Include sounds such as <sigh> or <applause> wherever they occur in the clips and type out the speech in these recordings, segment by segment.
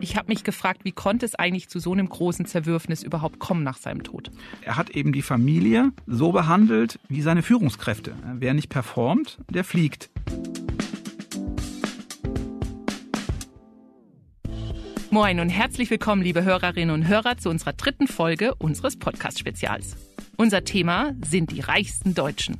Ich habe mich gefragt, wie konnte es eigentlich zu so einem großen Zerwürfnis überhaupt kommen nach seinem Tod? Er hat eben die Familie so behandelt wie seine Führungskräfte. Wer nicht performt, der fliegt. Moin und herzlich willkommen, liebe Hörerinnen und Hörer, zu unserer dritten Folge unseres Podcast-Spezials. Unser Thema sind die reichsten Deutschen.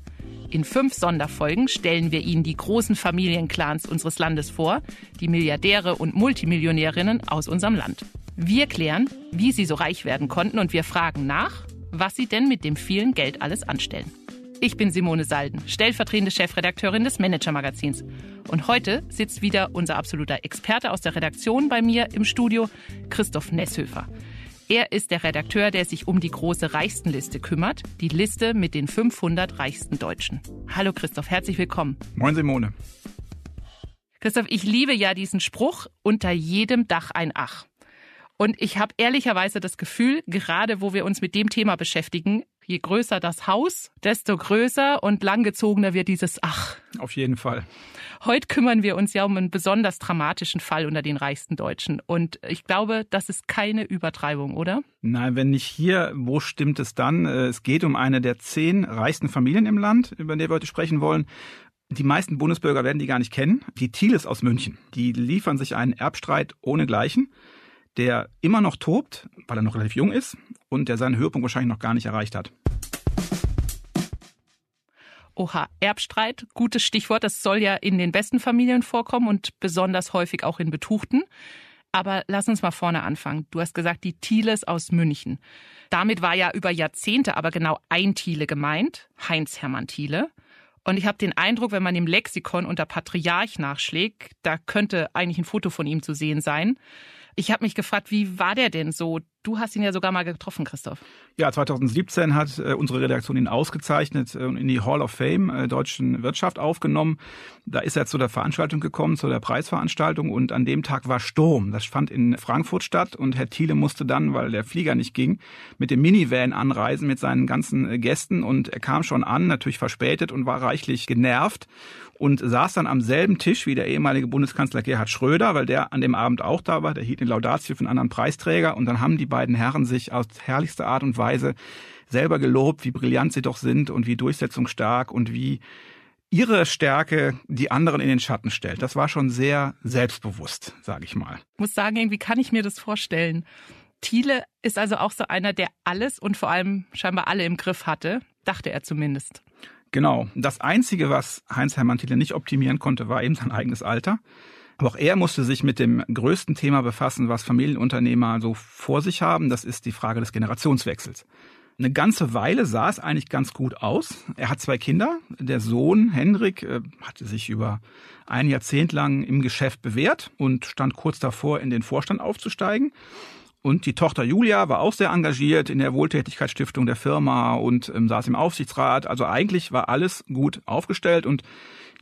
In fünf Sonderfolgen stellen wir Ihnen die großen Familienclans unseres Landes vor, die Milliardäre und Multimillionärinnen aus unserem Land. Wir klären, wie sie so reich werden konnten und wir fragen nach, was sie denn mit dem vielen Geld alles anstellen. Ich bin Simone Salden, stellvertretende Chefredakteurin des Manager-Magazins. Und heute sitzt wieder unser absoluter Experte aus der Redaktion bei mir im Studio, Christoph Nesshöfer. Er ist der Redakteur, der sich um die große Reichstenliste kümmert, die Liste mit den 500 reichsten Deutschen. Hallo Christoph, herzlich willkommen. Moin Simone. Christoph, ich liebe ja diesen Spruch, unter jedem Dach ein Ach. Und ich habe ehrlicherweise das Gefühl, gerade wo wir uns mit dem Thema beschäftigen, je größer das Haus, desto größer und langgezogener wird dieses Ach. Auf jeden Fall. Heute kümmern wir uns ja um einen besonders dramatischen Fall unter den reichsten Deutschen. Und ich glaube, das ist keine Übertreibung, oder? Nein, wenn nicht hier, wo stimmt es dann? Äh, es geht um eine der zehn reichsten Familien im Land, über die wir heute sprechen wollen. Die meisten Bundesbürger werden die gar nicht kennen. Die Thieles aus München. Die liefern sich einen Erbstreit ohnegleichen, der immer noch tobt, weil er noch relativ jung ist und der seinen Höhepunkt wahrscheinlich noch gar nicht erreicht hat. Oha, Erbstreit, gutes Stichwort. Das soll ja in den besten Familien vorkommen und besonders häufig auch in betuchten. Aber lass uns mal vorne anfangen. Du hast gesagt, die Thieles aus München. Damit war ja über Jahrzehnte aber genau ein Thiele gemeint, Heinz Hermann Thiele. Und ich habe den Eindruck, wenn man im Lexikon unter Patriarch nachschlägt, da könnte eigentlich ein Foto von ihm zu sehen sein. Ich habe mich gefragt, wie war der denn so? Du hast ihn ja sogar mal getroffen, Christoph. Ja, 2017 hat äh, unsere Redaktion ihn ausgezeichnet und äh, in die Hall of Fame äh, deutschen Wirtschaft aufgenommen. Da ist er zu der Veranstaltung gekommen, zu der Preisveranstaltung und an dem Tag war Sturm. Das fand in Frankfurt statt und Herr Thiele musste dann, weil der Flieger nicht ging, mit dem Minivan anreisen mit seinen ganzen Gästen und er kam schon an, natürlich verspätet und war reichlich genervt und saß dann am selben Tisch wie der ehemalige Bundeskanzler Gerhard Schröder, weil der an dem Abend auch da war. Der hielt eine Laudatio für einen anderen Preisträger und dann haben die beiden Herren sich aus herrlichster Art und Weise selber gelobt, wie brillant sie doch sind und wie durchsetzungsstark und wie ihre Stärke die anderen in den Schatten stellt. Das war schon sehr selbstbewusst, sage ich mal. Ich muss sagen, irgendwie kann ich mir das vorstellen. Thiele ist also auch so einer, der alles und vor allem scheinbar alle im Griff hatte, dachte er zumindest. Genau. Das Einzige, was Heinz-Hermann Thiele nicht optimieren konnte, war eben sein eigenes Alter. Auch er musste sich mit dem größten Thema befassen, was Familienunternehmer so vor sich haben. Das ist die Frage des Generationswechsels. Eine ganze Weile sah es eigentlich ganz gut aus. Er hat zwei Kinder. Der Sohn Henrik äh, hatte sich über ein Jahrzehnt lang im Geschäft bewährt und stand kurz davor, in den Vorstand aufzusteigen. Und die Tochter Julia war auch sehr engagiert in der Wohltätigkeitsstiftung der Firma und ähm, saß im Aufsichtsrat. Also eigentlich war alles gut aufgestellt und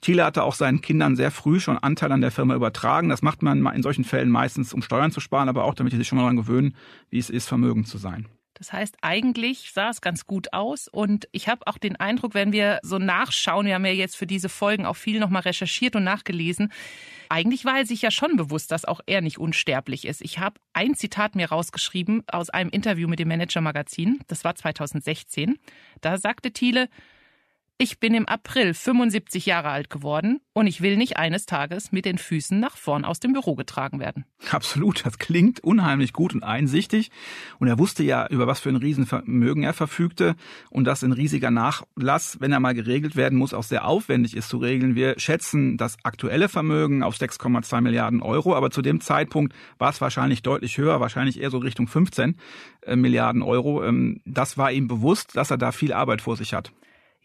Thiele hatte auch seinen Kindern sehr früh schon Anteil an der Firma übertragen. Das macht man in solchen Fällen meistens, um Steuern zu sparen, aber auch damit die sich schon mal daran gewöhnen, wie es ist, vermögend zu sein. Das heißt, eigentlich sah es ganz gut aus und ich habe auch den Eindruck, wenn wir so nachschauen, wir haben ja jetzt für diese Folgen auch viel nochmal recherchiert und nachgelesen, eigentlich war er sich ja schon bewusst, dass auch er nicht unsterblich ist. Ich habe ein Zitat mir rausgeschrieben aus einem Interview mit dem Manager Magazin, das war 2016. Da sagte Thiele, ich bin im April 75 Jahre alt geworden und ich will nicht eines Tages mit den Füßen nach vorn aus dem Büro getragen werden. Absolut, das klingt unheimlich gut und einsichtig. Und er wusste ja, über was für ein Riesenvermögen er verfügte und dass ein riesiger Nachlass, wenn er mal geregelt werden muss, auch sehr aufwendig ist zu regeln. Wir schätzen das aktuelle Vermögen auf 6,2 Milliarden Euro, aber zu dem Zeitpunkt war es wahrscheinlich deutlich höher, wahrscheinlich eher so Richtung 15 äh, Milliarden Euro. Ähm, das war ihm bewusst, dass er da viel Arbeit vor sich hat.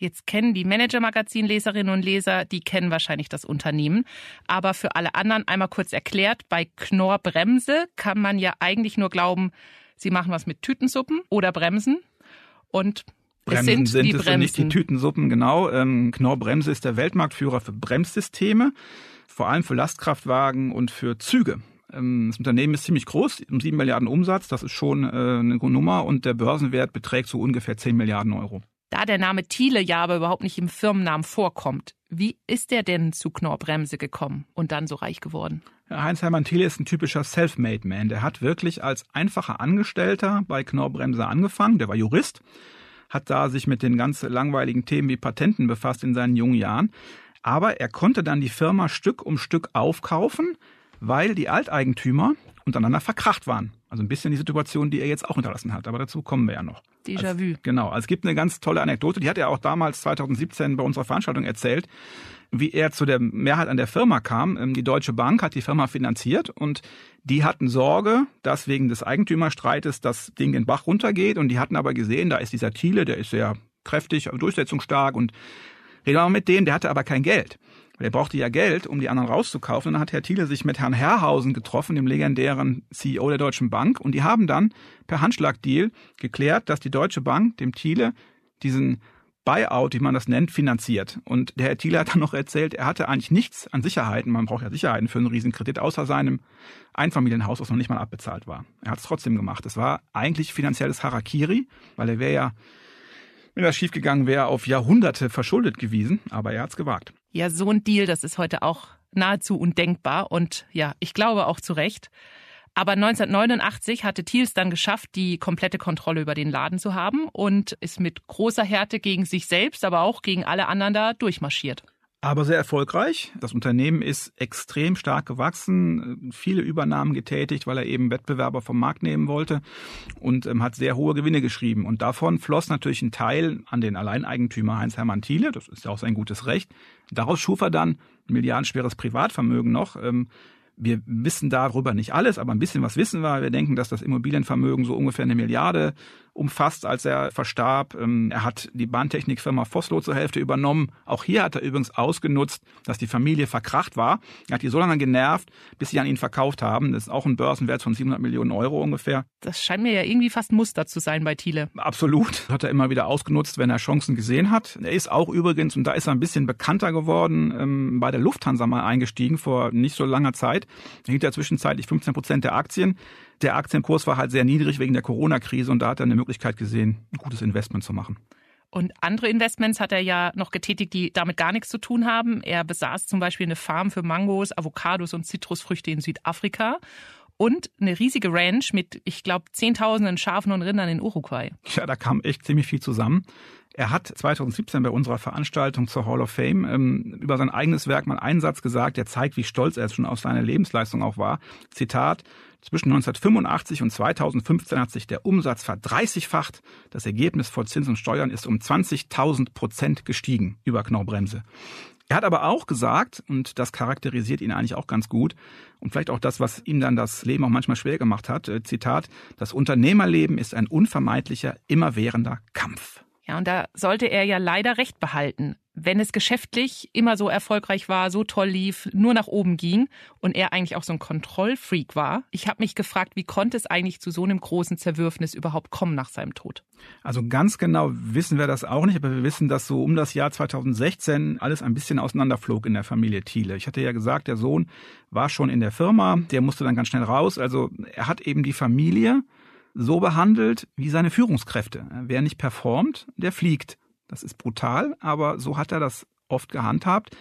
Jetzt kennen die Manager-Magazin-Leserinnen und Leser, die kennen wahrscheinlich das Unternehmen. Aber für alle anderen einmal kurz erklärt, bei Knorr Bremse kann man ja eigentlich nur glauben, sie machen was mit Tütensuppen oder Bremsen. Und Bremsen es sind, sind die es Bremsen. nicht die Tütensuppen, genau. Ähm, Knorr Bremse ist der Weltmarktführer für Bremssysteme, vor allem für Lastkraftwagen und für Züge. Ähm, das Unternehmen ist ziemlich groß, um sieben Milliarden Umsatz, das ist schon äh, eine Nummer und der Börsenwert beträgt so ungefähr zehn Milliarden Euro. Da der Name Thiele ja aber überhaupt nicht im Firmennamen vorkommt, Wie ist der denn zu Knorr-Bremse gekommen und dann so reich geworden? Heinz-Hermann Thiele ist ein typischer Self-Made-Man. Der hat wirklich als einfacher Angestellter bei Knorr-Bremse angefangen. Der war Jurist, hat da sich mit den ganz langweiligen Themen wie Patenten befasst in seinen jungen Jahren. Aber er konnte dann die Firma Stück um Stück aufkaufen, weil die Alteigentümer untereinander verkracht waren. Also ein bisschen die Situation, die er jetzt auch hinterlassen hat. Aber dazu kommen wir ja noch. Déjà-vu. Also, genau. Also es gibt eine ganz tolle Anekdote, die hat er auch damals 2017 bei unserer Veranstaltung erzählt, wie er zu der Mehrheit an der Firma kam. Ähm, die Deutsche Bank hat die Firma finanziert und die hatten Sorge, dass wegen des Eigentümerstreites das Ding den Bach runtergeht und die hatten aber gesehen, da ist dieser Thiele, der ist sehr kräftig, durchsetzungsstark und reden wir mal mit dem, der hatte aber kein Geld. Der brauchte ja Geld, um die anderen rauszukaufen. Und dann hat Herr Thiele sich mit Herrn Herrhausen getroffen, dem legendären CEO der Deutschen Bank. Und die haben dann per Handschlagdeal geklärt, dass die Deutsche Bank dem Thiele diesen Buyout, wie man das nennt, finanziert. Und der Herr Thiele hat dann noch erzählt, er hatte eigentlich nichts an Sicherheiten, man braucht ja Sicherheiten für einen Riesenkredit, außer seinem Einfamilienhaus, was noch nicht mal abbezahlt war. Er hat es trotzdem gemacht. Es war eigentlich finanzielles Harakiri, weil er wäre ja, wenn das schiefgegangen wäre, auf Jahrhunderte verschuldet gewesen, aber er hat es gewagt. Ja, so ein Deal, das ist heute auch nahezu undenkbar und ja, ich glaube auch zu Recht. Aber 1989 hatte Thiels dann geschafft, die komplette Kontrolle über den Laden zu haben und ist mit großer Härte gegen sich selbst, aber auch gegen alle anderen da durchmarschiert. Aber sehr erfolgreich. Das Unternehmen ist extrem stark gewachsen, viele Übernahmen getätigt, weil er eben Wettbewerber vom Markt nehmen wollte und ähm, hat sehr hohe Gewinne geschrieben. Und davon floss natürlich ein Teil an den Alleineigentümer Heinz-Hermann Thiele, das ist ja auch sein gutes Recht. Daraus schuf er dann ein milliardenschweres Privatvermögen noch, ähm, wir wissen darüber nicht alles, aber ein bisschen was wissen wir. Wir denken, dass das Immobilienvermögen so ungefähr eine Milliarde umfasst, als er verstarb. Ähm, er hat die Bahntechnikfirma Vossloh zur Hälfte übernommen. Auch hier hat er übrigens ausgenutzt, dass die Familie verkracht war. Er hat die so lange genervt, bis sie an ihn verkauft haben. Das ist auch ein Börsenwert von 700 Millionen Euro ungefähr. Das scheint mir ja irgendwie fast Muster zu sein bei Thiele. Absolut. Das <laughs> hat er immer wieder ausgenutzt, wenn er Chancen gesehen hat. Er ist auch übrigens, und da ist er ein bisschen bekannter geworden, ähm, bei der Lufthansa mal eingestiegen vor nicht so langer Zeit. Er hielt ja zwischenzeitlich 15 Prozent der Aktien. Der Aktienkurs war halt sehr niedrig wegen der Corona-Krise und da hat er eine Möglichkeit gesehen, ein gutes Investment zu machen. Und andere Investments hat er ja noch getätigt, die damit gar nichts zu tun haben. Er besaß zum Beispiel eine Farm für Mangos, Avocados und Zitrusfrüchte in Südafrika und eine riesige Ranch mit, ich glaube, Zehntausenden Schafen und Rindern in Uruguay. Ja, da kam echt ziemlich viel zusammen. Er hat 2017 bei unserer Veranstaltung zur Hall of Fame ähm, über sein eigenes Werk mal einen Satz gesagt, der zeigt, wie stolz er schon auf seine Lebensleistung auch war. Zitat, zwischen 1985 und 2015 hat sich der Umsatz verdreißigfacht. Das Ergebnis vor Zins und Steuern ist um 20.000 Prozent gestiegen über Knorrbremse. Er hat aber auch gesagt, und das charakterisiert ihn eigentlich auch ganz gut, und vielleicht auch das, was ihm dann das Leben auch manchmal schwer gemacht hat, äh, Zitat, das Unternehmerleben ist ein unvermeidlicher, immerwährender Kampf. Ja, und da sollte er ja leider recht behalten. Wenn es geschäftlich immer so erfolgreich war, so toll lief, nur nach oben ging und er eigentlich auch so ein Kontrollfreak war. Ich habe mich gefragt, wie konnte es eigentlich zu so einem großen Zerwürfnis überhaupt kommen nach seinem Tod? Also ganz genau wissen wir das auch nicht, aber wir wissen, dass so um das Jahr 2016 alles ein bisschen auseinanderflog in der Familie Thiele. Ich hatte ja gesagt, der Sohn war schon in der Firma, der musste dann ganz schnell raus. Also er hat eben die Familie so behandelt wie seine Führungskräfte. Wer nicht performt, der fliegt. Das ist brutal, aber so hat er das oft gehandhabt.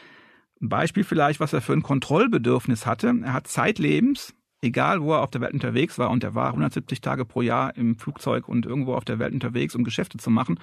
Beispiel vielleicht, was er für ein Kontrollbedürfnis hatte. Er hat zeitlebens, egal wo er auf der Welt unterwegs war, und er war 170 Tage pro Jahr im Flugzeug und irgendwo auf der Welt unterwegs, um Geschäfte zu machen,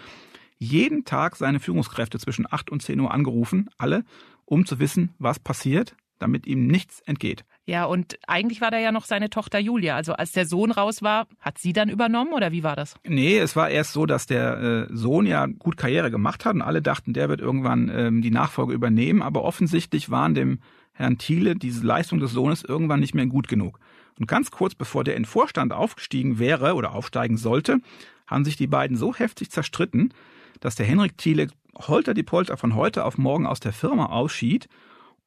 jeden Tag seine Führungskräfte zwischen 8 und 10 Uhr angerufen, alle, um zu wissen, was passiert, damit ihm nichts entgeht. Ja, und eigentlich war da ja noch seine Tochter Julia. Also als der Sohn raus war, hat sie dann übernommen oder wie war das? Nee, es war erst so, dass der äh, Sohn ja gut Karriere gemacht hat und alle dachten, der wird irgendwann ähm, die Nachfolge übernehmen. Aber offensichtlich waren dem Herrn Thiele diese Leistung des Sohnes irgendwann nicht mehr gut genug. Und ganz kurz bevor der in Vorstand aufgestiegen wäre oder aufsteigen sollte, haben sich die beiden so heftig zerstritten, dass der Henrik Thiele holter die Polter von heute auf morgen aus der Firma ausschied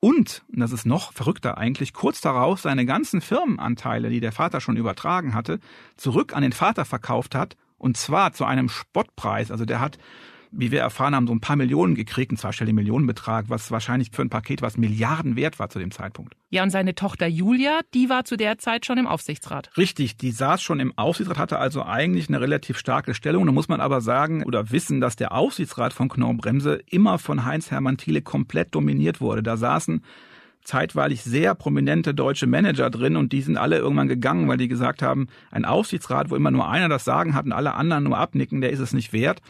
und, und das ist noch verrückter eigentlich, kurz darauf seine ganzen Firmenanteile, die der Vater schon übertragen hatte, zurück an den Vater verkauft hat und zwar zu einem Spottpreis. Also der hat wie wir erfahren haben, so ein paar Millionen gekriegt, einen zweistelligen Millionenbetrag, was wahrscheinlich für ein Paket was Milliarden wert war zu dem Zeitpunkt. Ja, und seine Tochter Julia, die war zu der Zeit schon im Aufsichtsrat. Richtig, die saß schon im Aufsichtsrat, hatte also eigentlich eine relativ starke Stellung. Da muss man aber sagen oder wissen, dass der Aufsichtsrat von Knorr-Bremse immer von Heinz-Hermann Thiele komplett dominiert wurde. Da saßen zeitweilig sehr prominente deutsche Manager drin und die sind alle irgendwann gegangen, weil die gesagt haben, ein Aufsichtsrat, wo immer nur einer das Sagen hat und alle anderen nur abnicken, der ist es nicht wert.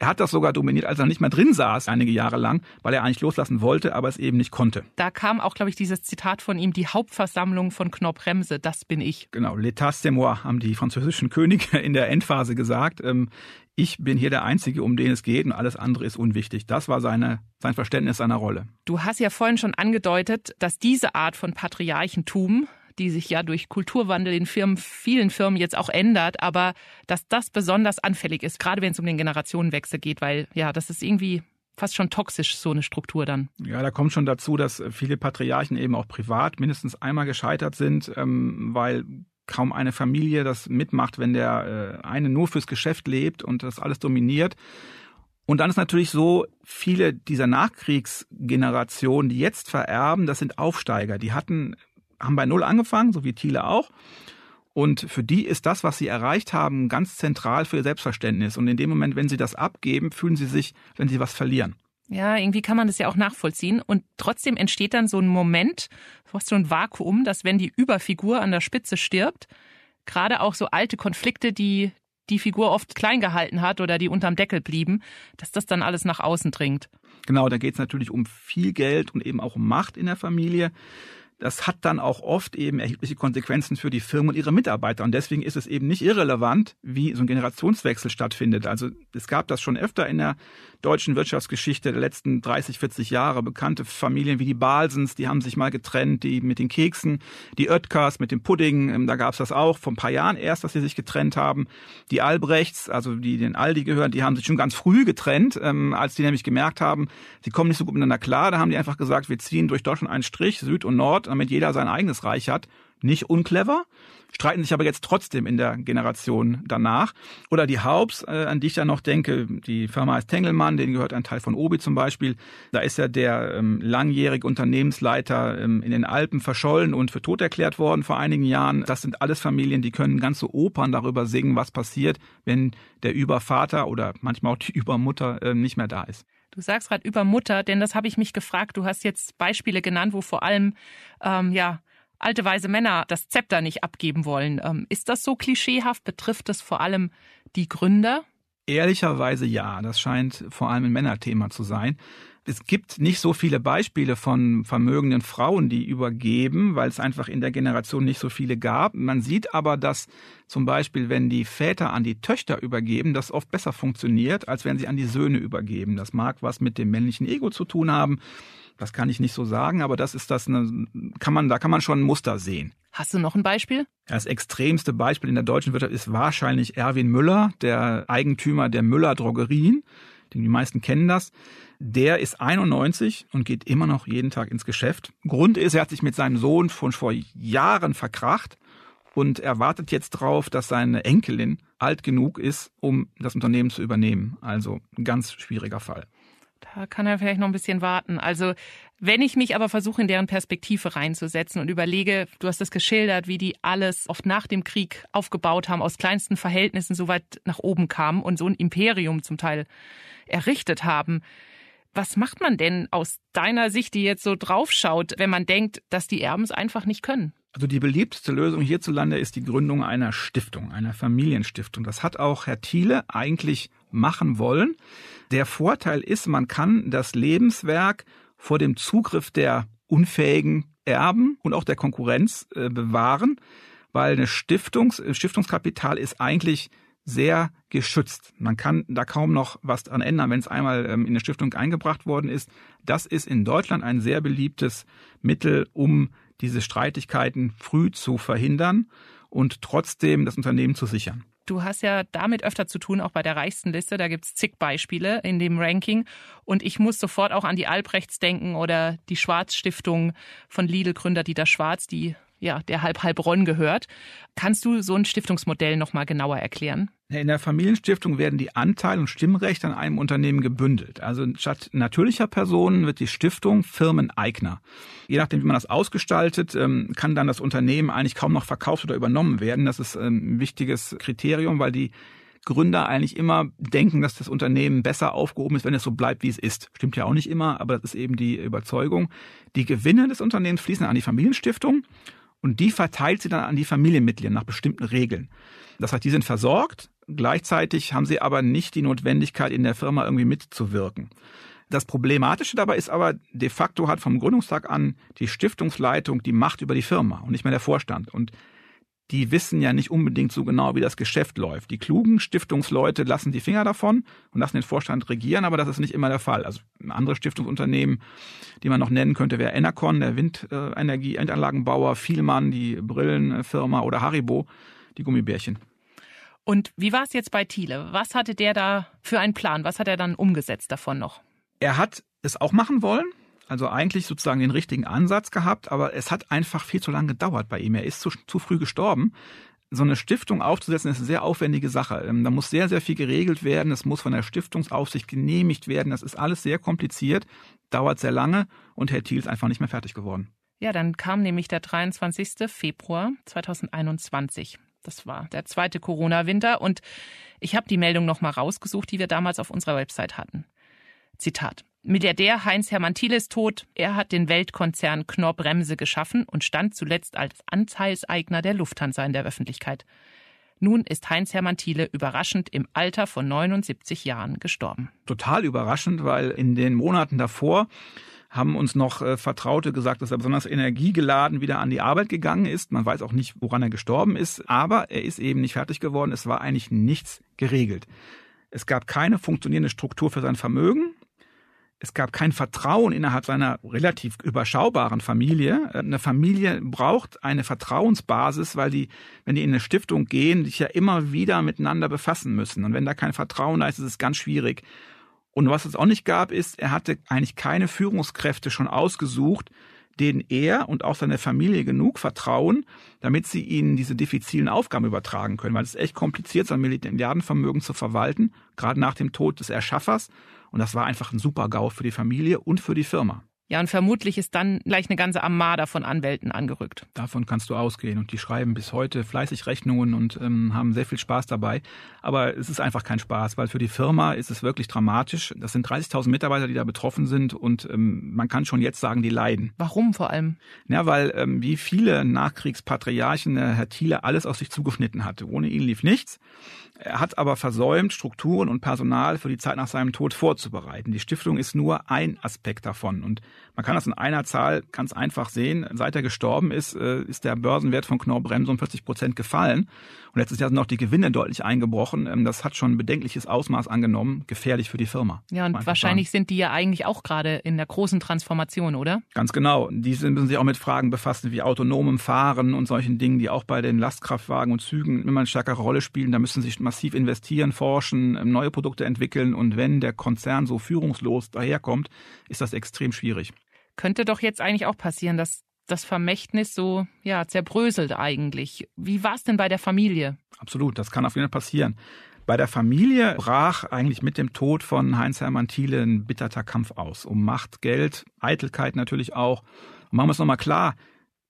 Er hat das sogar dominiert, als er nicht mehr drin saß, einige Jahre lang, weil er eigentlich loslassen wollte, aber es eben nicht konnte. Da kam auch, glaube ich, dieses Zitat von ihm, die Hauptversammlung von Knorr-Bremse, das bin ich. Genau, l'état c'est moi, haben die französischen Könige <laughs> in der Endphase gesagt. Ähm, ich bin hier der Einzige, um den es geht und alles andere ist unwichtig. Das war seine, sein Verständnis seiner Rolle. Du hast ja vorhin schon angedeutet, dass diese Art von Patriarchentum die sich ja durch Kulturwandel in Firmen, vielen Firmen jetzt auch ändert, aber dass das besonders anfällig ist, gerade wenn es um den Generationenwechsel geht, weil ja, das ist irgendwie fast schon toxisch, so eine Struktur dann. Ja, da kommt schon dazu, dass viele Patriarchen eben auch privat mindestens einmal gescheitert sind, ähm, weil kaum eine Familie das mitmacht, wenn der äh, eine nur fürs Geschäft lebt und das alles dominiert. Und dann ist natürlich so, viele dieser Nachkriegsgenerationen, die jetzt vererben, das sind Aufsteiger. Die hatten haben bei Null angefangen, so wie Thiele auch. Und für die ist das, was sie erreicht haben, ganz zentral für ihr Selbstverständnis. Und in dem Moment, wenn sie das abgeben, fühlen sie sich, wenn sie was verlieren. Ja, irgendwie kann man das ja auch nachvollziehen. Und trotzdem entsteht dann so ein Moment, so ein Vakuum, dass wenn die Überfigur an der Spitze stirbt, gerade auch so alte Konflikte, die die Figur oft klein gehalten hat oder die unterm Deckel blieben, dass das dann alles nach außen dringt. Genau, da geht es natürlich um viel Geld und eben auch um Macht in der Familie das hat dann auch oft eben erhebliche Konsequenzen für die Firmen und ihre Mitarbeiter. Und deswegen ist es eben nicht irrelevant, wie so ein Generationswechsel stattfindet. Also es gab das schon öfter in der deutschen Wirtschaftsgeschichte der letzten 30, 40 Jahre. Bekannte Familien wie die Balsens, die haben sich mal getrennt, die mit den Keksen, die Oetkers mit dem Pudding, ähm, da gab es das auch vor ein paar Jahren erst, dass sie sich getrennt haben. Die Albrechts, also die den Aldi gehören, die haben sich schon ganz früh getrennt, ähm, als die nämlich gemerkt haben, sie kommen nicht so gut miteinander klar. Da haben die einfach gesagt, wir ziehen durch Deutschland einen Strich, Süd und Nord damit jeder sein eigenes Reich hat. Nicht unclever, streiten sich aber jetzt trotzdem in der Generation danach. Oder die Haubs, äh, an die ich ja noch denke, die Firma heißt Tengelmann, denen gehört ein Teil von Obi zum Beispiel. Da ist ja der ähm, langjährige Unternehmensleiter ähm, in den Alpen verschollen und für tot erklärt worden vor einigen Jahren. Das sind alles Familien, die können ganze Opern darüber singen, was passiert, wenn der Übervater oder manchmal auch die Übermutter äh, nicht mehr da ist. Du sagst gerade über Mutter, denn das habe ich mich gefragt. Du hast jetzt Beispiele genannt, wo vor allem ähm, ja alte weise Männer das Zepter nicht abgeben wollen. Ähm, ist das so klischeehaft? Betrifft das vor allem die Gründer? Ehrlicherweise ja. Das scheint vor allem ein Männerthema zu sein. Es gibt nicht so viele Beispiele von vermögenden Frauen, die übergeben, weil es einfach in der Generation nicht so viele gab. Man sieht aber, dass zum Beispiel, wenn die Väter an die Töchter übergeben, das oft besser funktioniert, als wenn sie an die Söhne übergeben. Das mag was mit dem männlichen Ego zu tun haben. Das kann ich nicht so sagen, aber das ist das, eine, kann man, da kann man schon ein Muster sehen. Hast du noch ein Beispiel? Das extremste Beispiel in der deutschen Wirtschaft ist wahrscheinlich Erwin Müller, der Eigentümer der Müller Drogerien. Die meisten kennen das. Der ist 91 und geht immer noch jeden Tag ins Geschäft. Grund ist, er hat sich mit seinem Sohn schon vor Jahren verkracht und er wartet jetzt darauf, dass seine Enkelin alt genug ist, um das Unternehmen zu übernehmen. Also ganz schwieriger Fall. Da kann er vielleicht noch ein bisschen warten. Also wenn ich mich aber versuche, in deren Perspektive reinzusetzen und überlege, du hast es geschildert, wie die alles oft nach dem Krieg aufgebaut haben, aus kleinsten Verhältnissen so weit nach oben kamen und so ein Imperium zum Teil errichtet haben. Was macht man denn aus deiner Sicht, die jetzt so draufschaut, wenn man denkt, dass die Erben es einfach nicht können? Also die beliebteste Lösung hierzulande ist die Gründung einer Stiftung, einer Familienstiftung. Das hat auch Herr Thiele eigentlich machen wollen. Der Vorteil ist, man kann das Lebenswerk vor dem Zugriff der unfähigen Erben und auch der Konkurrenz äh, bewahren, weil eine Stiftungs Stiftungskapital ist eigentlich sehr geschützt. Man kann da kaum noch was dran ändern, wenn es einmal ähm, in eine Stiftung eingebracht worden ist. Das ist in Deutschland ein sehr beliebtes Mittel, um diese Streitigkeiten früh zu verhindern und trotzdem das Unternehmen zu sichern. Du hast ja damit öfter zu tun, auch bei der reichsten Liste. Da gibt es zig Beispiele in dem Ranking. Und ich muss sofort auch an die Albrechts denken oder die Schwarz-Stiftung von Lidl-Gründer Dieter Schwarz, die ja, der halb Heilbronn gehört. Kannst du so ein Stiftungsmodell nochmal genauer erklären? In der Familienstiftung werden die Anteile und Stimmrechte an einem Unternehmen gebündelt. Also statt natürlicher Personen wird die Stiftung Firmeneigner. Je nachdem, wie man das ausgestaltet, ähm, kann dann das Unternehmen eigentlich kaum noch verkauft oder übernommen werden. Das ist ähm, ein wichtiges Kriterium, weil die Gründer eigentlich immer denken, dass das Unternehmen besser aufgehoben ist, wenn es so bleibt, wie es ist. Stimmt ja auch nicht immer, aber das ist eben die Überzeugung. Die Gewinne des Unternehmens fließen an die Familienstiftung und die verteilt sie dann an die Familienmitglieder nach bestimmten Regeln. Das heißt, die sind versorgt, gleichzeitig haben sie aber nicht die Notwendigkeit, in der Firma irgendwie mitzuwirken. Das Problematische dabei ist aber, de facto hat vom Gründungstag an die Stiftungsleitung die Macht über die Firma und nicht mehr der Vorstand. Und die wissen ja nicht unbedingt so genau, wie das Geschäft läuft. Die klugen Stiftungsleute lassen die Finger davon und lassen den Vorstand regieren, aber das ist nicht immer der Fall. Also andere Stiftungsunternehmen, die man noch nennen könnte, wäre Enercon, der Windenergie, Endanlagenbauer, Vielmann, die Brillenfirma oder Haribo, die Gummibärchen. Und wie war es jetzt bei Thiele? Was hatte der da für einen Plan? Was hat er dann umgesetzt davon noch? Er hat es auch machen wollen, also eigentlich sozusagen den richtigen Ansatz gehabt, aber es hat einfach viel zu lange gedauert bei ihm. Er ist zu, zu früh gestorben. So eine Stiftung aufzusetzen, ist eine sehr aufwendige Sache. Ähm, da muss sehr, sehr viel geregelt werden. Es muss von der Stiftungsaufsicht genehmigt werden. Das ist alles sehr kompliziert, dauert sehr lange und Herr Thiel ist einfach nicht mehr fertig geworden. Ja, dann kam nämlich der 23. Februar 2021. Das war der zweite Corona-Winter und ich habe die Meldung nochmal rausgesucht, die wir damals auf unserer Website hatten. Zitat. Milliardär Heinz-Hermann Thiel ist tot. Er hat den Weltkonzern Knorr Bremse geschaffen und stand zuletzt als Anteilseigner der Lufthansa in der Öffentlichkeit. Nun ist Heinz-Hermann Thiele überraschend im Alter von 79 Jahren gestorben. Total überraschend, weil in den Monaten davor haben uns noch äh, Vertraute gesagt, dass er besonders energiegeladen wieder an die Arbeit gegangen ist. Man weiß auch nicht, woran er gestorben ist, aber er ist eben nicht fertig geworden. Es war eigentlich nichts geregelt. Es gab keine funktionierende Struktur für sein Vermögen. Es gab kein Vertrauen innerhalb seiner relativ überschaubaren Familie. Eine Familie braucht eine Vertrauensbasis, weil die, wenn die in eine Stiftung gehen, sich ja immer wieder miteinander befassen müssen. Und wenn da kein Vertrauen da ist, ist es ganz schwierig. Und was es auch nicht gab, ist, er hatte eigentlich keine Führungskräfte schon ausgesucht, denen er und auch seine Familie genug vertrauen, damit sie ihnen diese diffizilen Aufgaben übertragen können. Weil es ist echt kompliziert, sein Milliardenvermögen zu verwalten, gerade nach dem Tod des Erschaffers. Und das war einfach ein super GAU für die Familie und für die Firma. Ja, und vermutlich ist dann gleich eine ganze Armada von Anwälten angerückt. Davon kannst du ausgehen. Und die schreiben bis heute fleißig Rechnungen und ähm, haben sehr viel Spaß dabei. Aber es ist einfach kein Spaß, weil für die Firma ist es wirklich dramatisch. Das sind 30.000 Mitarbeiter, die da betroffen sind. Und ähm, man kann schon jetzt sagen, die leiden. Warum vor allem? Ja, weil ähm, wie viele Nachkriegspatriarchen äh, Herr Thiele alles aus sich zugeschnitten hatte. Ohne ihn lief nichts. Er hat aber versäumt, Strukturen und Personal für die Zeit nach seinem Tod vorzubereiten. Die Stiftung ist nur ein Aspekt davon. Und man kann das in einer Zahl ganz einfach sehen. Seit er gestorben ist, äh, ist der Börsenwert von Knorr Bremse um 40 Prozent gefallen. Und letztes Jahr sind auch die Gewinne deutlich eingebrochen. Ähm, das hat schon ein bedenkliches Ausmaß angenommen. Gefährlich für die Firma. Ja, und wahrscheinlich sagen. sind die ja eigentlich auch gerade in der großen Transformation, oder? Ganz genau. Die müssen sich auch mit Fragen befassen wie autonomem Fahren und solchen Dingen, die auch bei den Lastkraftwagen und Zügen immer eine stärkere Rolle spielen. Da müssen sich massiv investieren, forschen, neue Produkte entwickeln. Und wenn der Konzern so führungslos daherkommt, ist das extrem schwierig könnte doch jetzt eigentlich auch passieren, dass das Vermächtnis so ja zerbröselt eigentlich. Wie war es denn bei der Familie? Absolut, das kann auf jeden Fall passieren. Bei der Familie brach eigentlich mit dem Tod von Heinz-Hermann Thiele ein bitterter Kampf aus. Um Macht, Geld, Eitelkeit natürlich auch. Und machen wir es nochmal klar,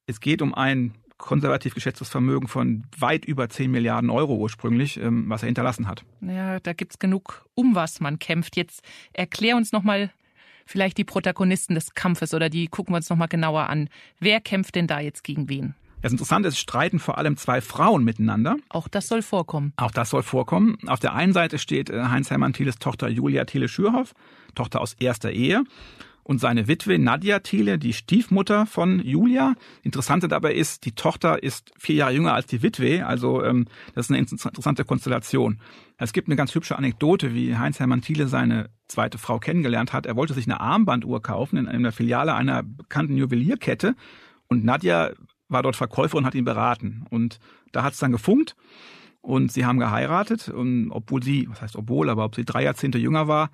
es geht um ein konservativ geschätztes Vermögen von weit über 10 Milliarden Euro ursprünglich, ähm, was er hinterlassen hat. Ja, da gibt es genug, um was man kämpft. Jetzt erklär uns nochmal vielleicht die Protagonisten des Kampfes oder die gucken wir uns nochmal genauer an. Wer kämpft denn da jetzt gegen wen? Das Interessante ist, streiten vor allem zwei Frauen miteinander. Auch das soll vorkommen. Auch das soll vorkommen. Auf der einen Seite steht äh, Heinz-Hermann Thieles Tochter Julia Thiele-Schürhoff, Tochter aus erster Ehe. Und seine Witwe Nadja Thiele, die Stiefmutter von Julia. Interessante dabei ist, die Tochter ist vier Jahre jünger als die Witwe. Also ähm, das ist eine interessante Konstellation. Es gibt eine ganz hübsche Anekdote, wie Heinz-Hermann Thiele seine zweite Frau kennengelernt hat. Er wollte sich eine Armbanduhr kaufen in einer Filiale einer bekannten Juwelierkette und Nadja war dort Verkäuferin und hat ihn beraten. Und da hat es dann gefunkt und sie haben geheiratet. Und obwohl sie, was heißt obwohl, aber ob sie drei Jahrzehnte jünger war,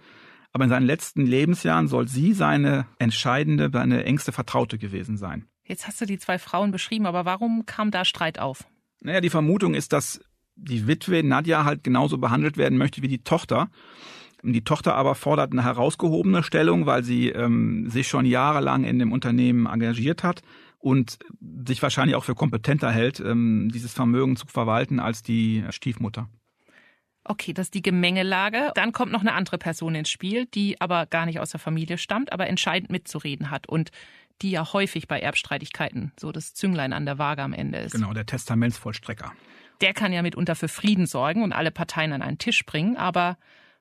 aber in seinen letzten Lebensjahren soll sie seine entscheidende, seine engste Vertraute gewesen sein. Jetzt hast du die zwei Frauen beschrieben, aber warum kam da Streit auf? Naja, die Vermutung ist, dass die Witwe Nadja halt genauso behandelt werden möchte wie die Tochter. Die Tochter aber fordert eine herausgehobene Stellung, weil sie ähm, sich schon jahrelang in dem Unternehmen engagiert hat und sich wahrscheinlich auch für kompetenter hält, ähm, dieses Vermögen zu verwalten als die Stiefmutter. Okay, das ist die Gemengelage. Dann kommt noch eine andere Person ins Spiel, die aber gar nicht aus der Familie stammt, aber entscheidend mitzureden hat und die ja häufig bei Erbstreitigkeiten so das Zünglein an der Waage am Ende ist. Genau, der Testamentsvollstrecker. Der kann ja mitunter für Frieden sorgen und alle Parteien an einen Tisch bringen, aber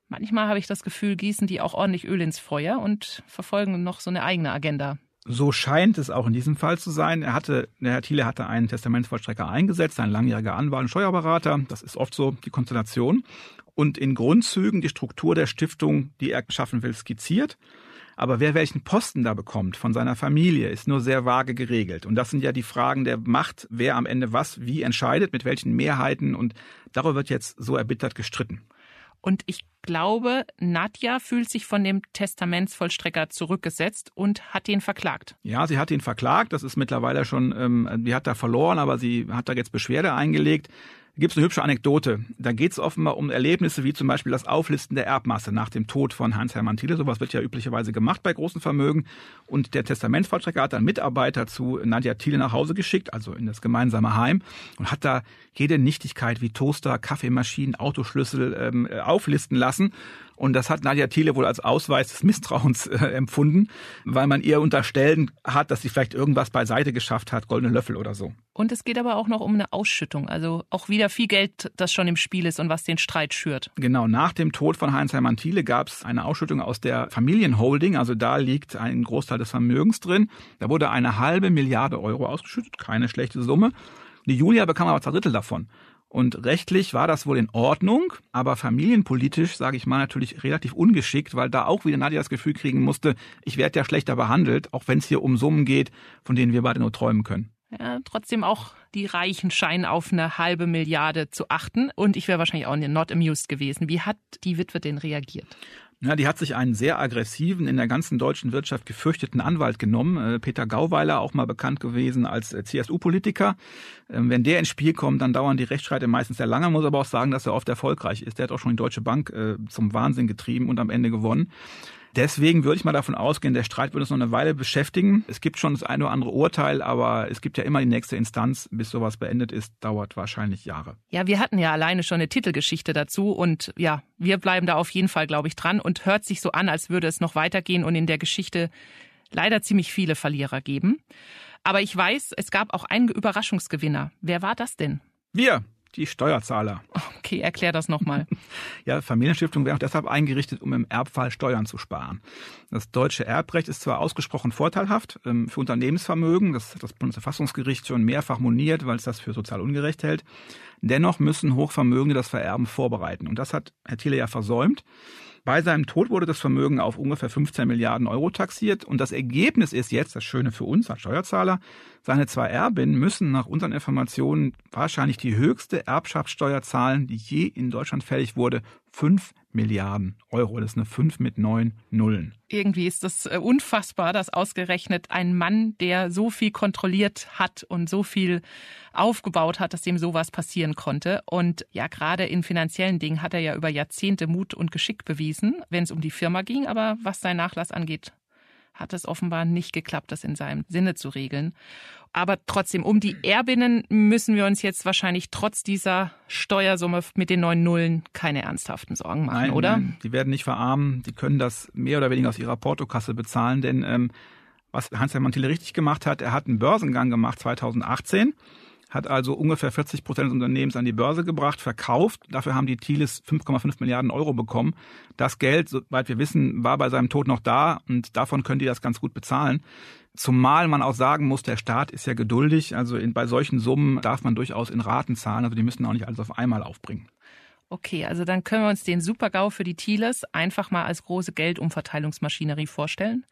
manchmal habe ich das Gefühl, gießen die auch ordentlich Öl ins Feuer und verfolgen noch so eine eigene Agenda. So scheint es auch in diesem Fall zu sein. Er hatte, der Herr Thiele hatte einen Testamentsvollstrecker eingesetzt, ein langjähriger Anwalt und Steuerberater. Das ist oft so die Konstellation. Und in Grundzügen die Struktur der Stiftung, die er schaffen will, skizziert. Aber wer welchen Posten da bekommt von seiner Familie, ist nur sehr vage geregelt. Und das sind ja die Fragen der Macht, wer am Ende was wie entscheidet, mit welchen Mehrheiten. Und darüber wird jetzt so erbittert gestritten. Und ich glaube, Nadja fühlt sich von dem Testamentsvollstrecker zurückgesetzt und hat ihn verklagt. Ja, sie hat ihn verklagt. Das ist mittlerweile schon, ähm, die hat da verloren, aber sie hat da jetzt Beschwerde eingelegt gibt es eine hübsche Anekdote. Da geht es offenbar um Erlebnisse wie zum Beispiel das Auflisten der Erbmasse nach dem Tod von Hans-Hermann Thiele. Sowas wird ja üblicherweise gemacht bei großen Vermögen. Und der Testamentsvollstrecker hat dann Mitarbeiter zu Nadja Thiele nach Hause geschickt, also in das gemeinsame Heim, und hat da jede Nichtigkeit wie Toaster, Kaffeemaschinen, Autoschlüssel ähm, auflisten lassen. Und das hat Nadja Thiele wohl als Ausweis des Misstrauens äh, empfunden, weil man ihr unterstellen hat, dass sie vielleicht irgendwas beiseite geschafft hat, goldene Löffel oder so. Und es geht aber auch noch um eine Ausschüttung, also auch wieder viel Geld, das schon im Spiel ist und was den Streit schürt. Genau, nach dem Tod von Heinz-Hermann Thiele gab es eine Ausschüttung aus der Familienholding, also da liegt ein Großteil des Vermögens drin. Da wurde eine halbe Milliarde Euro ausgeschüttet, keine schlechte Summe. Die Julia bekam aber zwei Drittel davon. Und rechtlich war das wohl in Ordnung, aber familienpolitisch, sage ich mal, natürlich relativ ungeschickt, weil da auch wieder Nadja das Gefühl kriegen musste, ich werde ja schlechter behandelt, auch wenn es hier um Summen geht, von denen wir beide nur träumen können. Ja, trotzdem auch die Reichen scheinen auf eine halbe Milliarde zu achten. Und ich wäre wahrscheinlich auch not amused gewesen. Wie hat die Witwe denn reagiert? Ja, die hat sich einen sehr aggressiven, in der ganzen deutschen Wirtschaft gefürchteten Anwalt genommen. Äh, Peter Gauweiler, auch mal bekannt gewesen als äh, CSU-Politiker. Ähm, wenn der ins Spiel kommt, dann dauern die Rechtsstreite meistens sehr lange. Muss aber auch sagen, dass er oft erfolgreich ist. Der hat auch schon die Deutsche Bank äh, zum Wahnsinn getrieben und am Ende gewonnen. Deswegen würde ich mal davon ausgehen, der Streit wird uns noch eine Weile beschäftigen. Es gibt schon das eine oder andere Urteil, aber es gibt ja immer die nächste Instanz. Bis sowas beendet ist, dauert wahrscheinlich Jahre. Ja, wir hatten ja alleine schon eine Titelgeschichte dazu und ja, wir bleiben da auf jeden Fall, glaube ich, dran und hört sich so an, als würde es noch weitergehen und in der Geschichte leider ziemlich viele Verlierer geben. Aber ich weiß, es gab auch einen Überraschungsgewinner. Wer war das denn? Wir, die Steuerzahler. Okay, erklär das nochmal. <laughs> ja, Familienstiftung wäre auch deshalb eingerichtet, um im Erbfall Steuern zu sparen. Das deutsche Erbrecht ist zwar ausgesprochen vorteilhaft ähm, für Unternehmensvermögen, das hat das Bundesverfassungsgericht schon mehrfach moniert, weil es das für sozial ungerecht hält. Dennoch müssen Hochvermögende das Vererben vorbereiten. Und das hat Herr Thiele ja versäumt. Bei seinem Tod wurde das Vermögen auf ungefähr 15 Milliarden Euro taxiert und das Ergebnis ist jetzt, das Schöne für uns als Steuerzahler, seine zwei Erbinnen müssen nach unseren Informationen wahrscheinlich die höchste Erbschaftssteuer zahlen, die je in Deutschland fällig wurde, 5 Milliarden Euro. Das ist eine 5 mit neun Nullen. Irgendwie ist das äh, unfassbar, dass ausgerechnet ein Mann, der so viel kontrolliert hat und so viel aufgebaut hat, dass dem sowas passieren konnte. Und ja, gerade in finanziellen Dingen hat er ja über Jahrzehnte Mut und Geschick bewiesen, wenn es um die Firma ging. Aber was sein Nachlass angeht, hat es offenbar nicht geklappt, das in seinem Sinne zu regeln. Aber trotzdem, um die Erbinnen müssen wir uns jetzt wahrscheinlich trotz dieser Steuersumme mit den neun Nullen keine ernsthaften Sorgen machen, nein, oder? Nein, die werden nicht verarmen. Die können das mehr oder weniger aus ihrer Portokasse bezahlen, denn ähm, was Hans-Hermann Thiele richtig gemacht hat, er hat einen Börsengang gemacht 2018 hat also ungefähr 40 Prozent des Unternehmens an die Börse gebracht, verkauft. Dafür haben die Thiles 5,5 Milliarden Euro bekommen. Das Geld, soweit wir wissen, war bei seinem Tod noch da und davon können die das ganz gut bezahlen. Zumal man auch sagen muss, der Staat ist ja geduldig. Also in, bei solchen Summen darf man durchaus in Raten zahlen. Also die müssen auch nicht alles auf einmal aufbringen. Okay, also dann können wir uns den Supergau für die Thieles einfach mal als große Geldumverteilungsmaschinerie vorstellen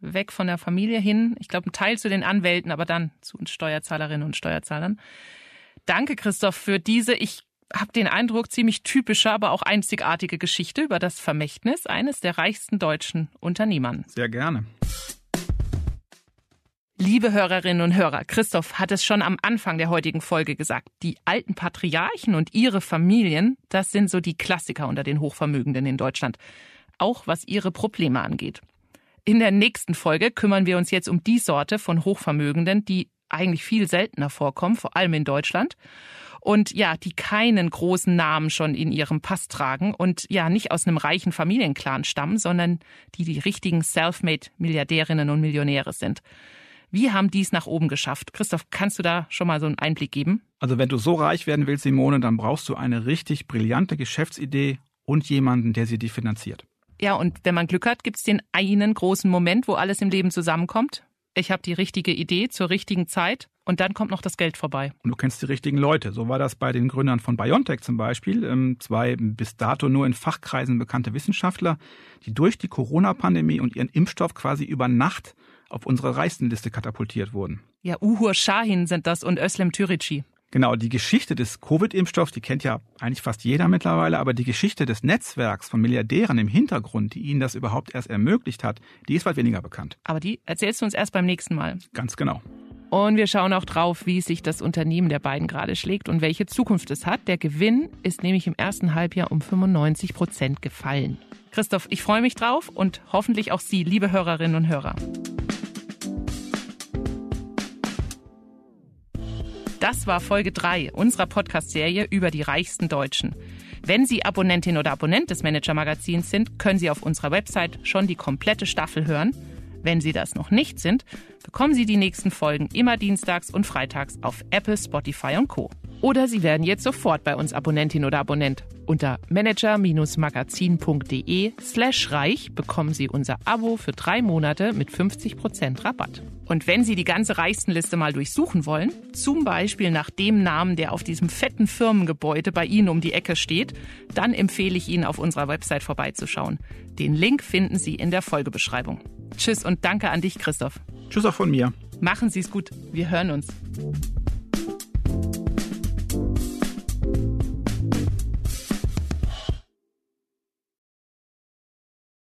weg von der Familie hin. Ich glaube, ein Teil zu den Anwälten, aber dann zu uns Steuerzahlerinnen und Steuerzahlern. Danke, Christoph, für diese, ich habe den Eindruck, ziemlich typische, aber auch einzigartige Geschichte über das Vermächtnis eines der reichsten deutschen Unternehmern. Sehr gerne. Liebe Hörerinnen und Hörer, Christoph hat es schon am Anfang der heutigen Folge gesagt. Die alten Patriarchen und ihre Familien, das sind so die Klassiker unter den Hochvermögenden in Deutschland. Auch was ihre Probleme angeht. In der nächsten Folge kümmern wir uns jetzt um die Sorte von Hochvermögenden, die eigentlich viel seltener vorkommen, vor allem in Deutschland. Und ja, die keinen großen Namen schon in ihrem Pass tragen und ja, nicht aus einem reichen Familienclan stammen, sondern die die richtigen Selfmade Milliardärinnen und Millionäre sind. Wie haben die es nach oben geschafft? Christoph, kannst du da schon mal so einen Einblick geben? Also wenn du so reich werden willst, Simone, dann brauchst du eine richtig brillante Geschäftsidee und jemanden, der sie dir finanziert. Ja, und wenn man Glück hat, gibt es den einen großen Moment, wo alles im Leben zusammenkommt. Ich habe die richtige Idee zur richtigen Zeit und dann kommt noch das Geld vorbei. Und du kennst die richtigen Leute. So war das bei den Gründern von BioNTech zum Beispiel. Ähm, zwei bis dato nur in Fachkreisen bekannte Wissenschaftler, die durch die Corona-Pandemie und ihren Impfstoff quasi über Nacht auf unsere Reichstenliste katapultiert wurden. Ja, Uhur Shahin sind das und Özlem Türici. Genau, die Geschichte des Covid-Impfstoffs, die kennt ja eigentlich fast jeder mittlerweile, aber die Geschichte des Netzwerks von Milliardären im Hintergrund, die ihnen das überhaupt erst ermöglicht hat, die ist weit weniger bekannt. Aber die erzählst du uns erst beim nächsten Mal. Ganz genau. Und wir schauen auch drauf, wie sich das Unternehmen der beiden gerade schlägt und welche Zukunft es hat. Der Gewinn ist nämlich im ersten Halbjahr um 95 Prozent gefallen. Christoph, ich freue mich drauf und hoffentlich auch Sie, liebe Hörerinnen und Hörer. Das war Folge 3 unserer Podcast-Serie über die reichsten Deutschen. Wenn Sie Abonnentin oder Abonnent des Manager-Magazins sind, können Sie auf unserer Website schon die komplette Staffel hören. Wenn Sie das noch nicht sind, bekommen Sie die nächsten Folgen immer dienstags und freitags auf Apple, Spotify und Co. Oder Sie werden jetzt sofort bei uns Abonnentin oder Abonnent. Unter manager-magazin.de slash reich bekommen Sie unser Abo für drei Monate mit 50% Rabatt. Und wenn Sie die ganze Reichstenliste mal durchsuchen wollen, zum Beispiel nach dem Namen, der auf diesem fetten Firmengebäude bei Ihnen um die Ecke steht, dann empfehle ich Ihnen auf unserer Website vorbeizuschauen. Den Link finden Sie in der Folgebeschreibung. Tschüss und danke an dich, Christoph. Tschüss auch von mir. Machen Sie es gut. Wir hören uns.